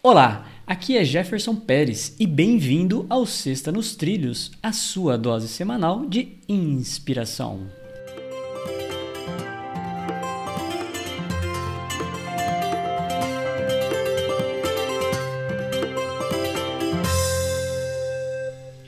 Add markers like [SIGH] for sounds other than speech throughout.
Olá, aqui é Jefferson Pérez e bem-vindo ao Sexta nos Trilhos, a sua dose semanal de inspiração.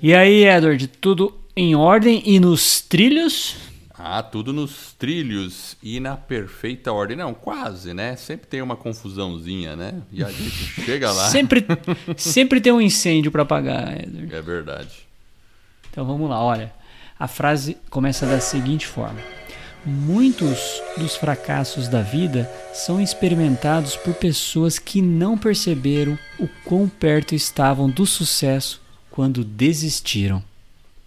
E aí, Edward, tudo em ordem e nos trilhos? Ah, tudo nos trilhos e na perfeita ordem. Não, quase, né? Sempre tem uma confusãozinha, né? E a gente [LAUGHS] chega lá. Sempre, sempre tem um incêndio para apagar, Edward. É verdade. Então vamos lá, olha. A frase começa da seguinte forma: Muitos dos fracassos da vida são experimentados por pessoas que não perceberam o quão perto estavam do sucesso quando desistiram.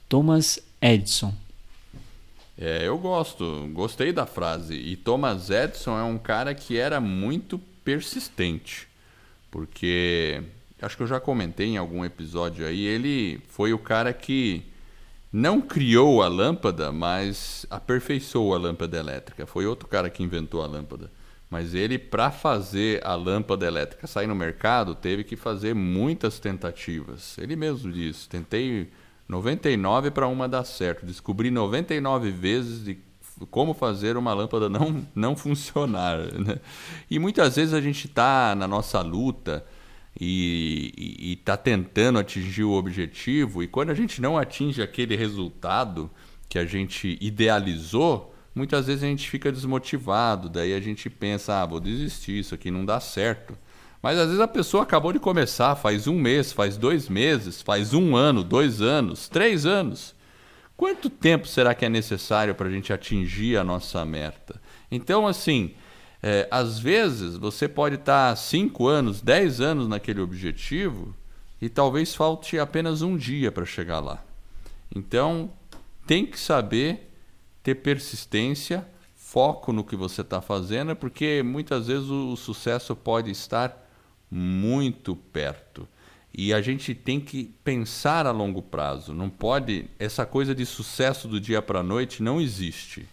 Thomas Edison. É, eu gosto, gostei da frase. E Thomas Edison é um cara que era muito persistente, porque acho que eu já comentei em algum episódio aí, ele foi o cara que não criou a lâmpada, mas aperfeiçoou a lâmpada elétrica. Foi outro cara que inventou a lâmpada. Mas ele, para fazer a lâmpada elétrica sair no mercado, teve que fazer muitas tentativas. Ele mesmo disse: tentei 99 para uma dar certo. Descobri 99 vezes de como fazer uma lâmpada não, não funcionar. Né? E muitas vezes a gente está na nossa luta e está tentando atingir o objetivo, e quando a gente não atinge aquele resultado que a gente idealizou, muitas vezes a gente fica desmotivado, daí a gente pensa, ah, vou desistir, isso aqui não dá certo. Mas às vezes a pessoa acabou de começar, faz um mês, faz dois meses, faz um ano, dois anos, três anos. Quanto tempo será que é necessário para a gente atingir a nossa meta? Então, assim, é, às vezes você pode estar tá cinco anos, dez anos naquele objetivo e talvez falte apenas um dia para chegar lá. Então, tem que saber ter persistência, foco no que você está fazendo, porque muitas vezes o sucesso pode estar muito perto. E a gente tem que pensar a longo prazo. Não pode. Essa coisa de sucesso do dia para a noite não existe.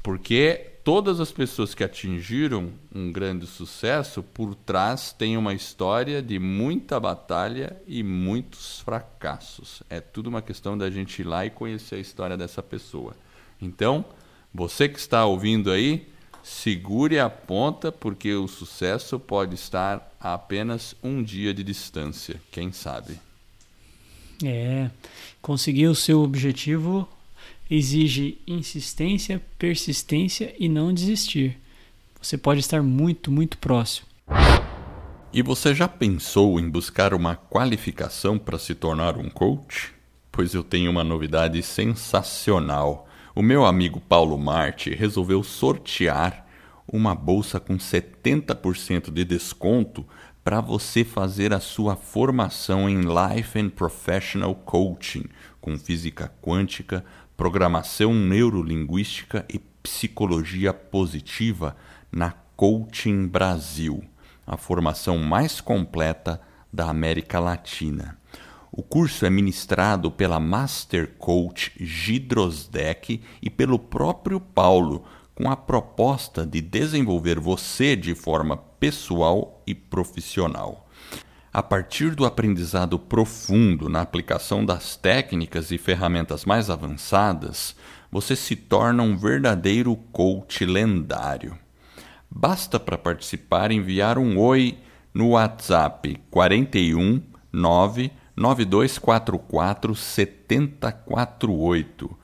Porque todas as pessoas que atingiram um grande sucesso, por trás tem uma história de muita batalha e muitos fracassos. É tudo uma questão da gente ir lá e conhecer a história dessa pessoa. Então, você que está ouvindo aí, Segure a ponta, porque o sucesso pode estar a apenas um dia de distância, quem sabe. É, conseguir o seu objetivo exige insistência, persistência e não desistir. Você pode estar muito, muito próximo. E você já pensou em buscar uma qualificação para se tornar um coach? Pois eu tenho uma novidade sensacional o meu amigo Paulo Marte resolveu sortear uma bolsa com 70% de desconto para você fazer a sua formação em Life and Professional Coaching, com física quântica, programação neurolinguística e psicologia positiva na Coaching Brasil, a formação mais completa da América Latina. O curso é ministrado pela Master Coach Gidrosdeck e pelo próprio Paulo, com a proposta de desenvolver você de forma pessoal e profissional. A partir do aprendizado profundo na aplicação das técnicas e ferramentas mais avançadas, você se torna um verdadeiro coach lendário. Basta para participar enviar um oi no WhatsApp 41 9 9244 7048.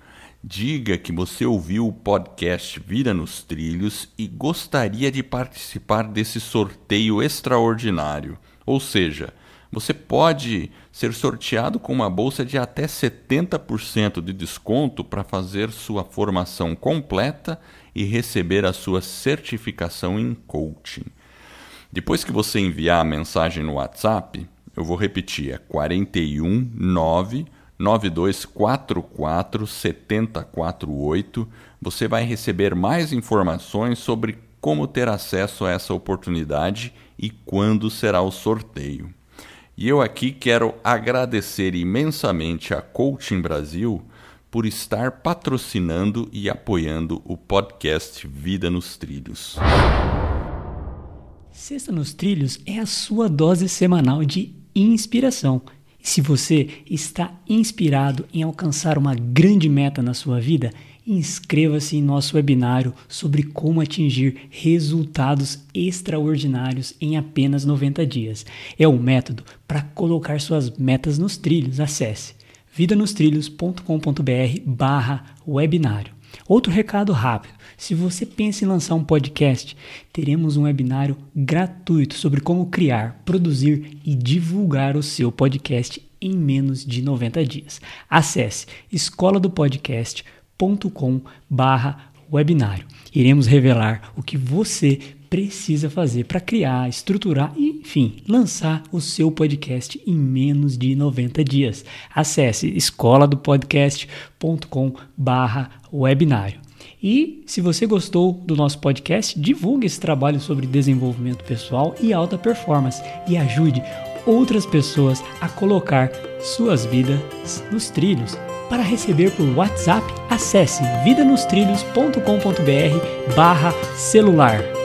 Diga que você ouviu o podcast Vida nos Trilhos e gostaria de participar desse sorteio extraordinário. Ou seja, você pode ser sorteado com uma bolsa de até 70% de desconto para fazer sua formação completa e receber a sua certificação em coaching. Depois que você enviar a mensagem no WhatsApp, eu vou repetir, é 41 9 9244 7048. Você vai receber mais informações sobre como ter acesso a essa oportunidade e quando será o sorteio. E eu aqui quero agradecer imensamente a Coaching Brasil por estar patrocinando e apoiando o podcast Vida nos Trilhos. Sexta nos Trilhos é a sua dose semanal de inspiração. E se você está inspirado em alcançar uma grande meta na sua vida, inscreva-se em nosso webinário sobre como atingir resultados extraordinários em apenas 90 dias. É um método para colocar suas metas nos trilhos. Acesse vidanostrilhos.com.br barra webinário. Outro recado rápido. Se você pensa em lançar um podcast, teremos um webinário gratuito sobre como criar, produzir e divulgar o seu podcast em menos de 90 dias. Acesse escola do podcast.com/webinário. Iremos revelar o que você precisa fazer para criar, estruturar e, enfim, lançar o seu podcast em menos de 90 dias. Acesse escola do podcast.com/webinário. E se você gostou do nosso podcast, divulgue esse trabalho sobre desenvolvimento pessoal e alta performance e ajude outras pessoas a colocar suas vidas nos trilhos. Para receber por WhatsApp, acesse vidanostrilhos.com.br barra celular.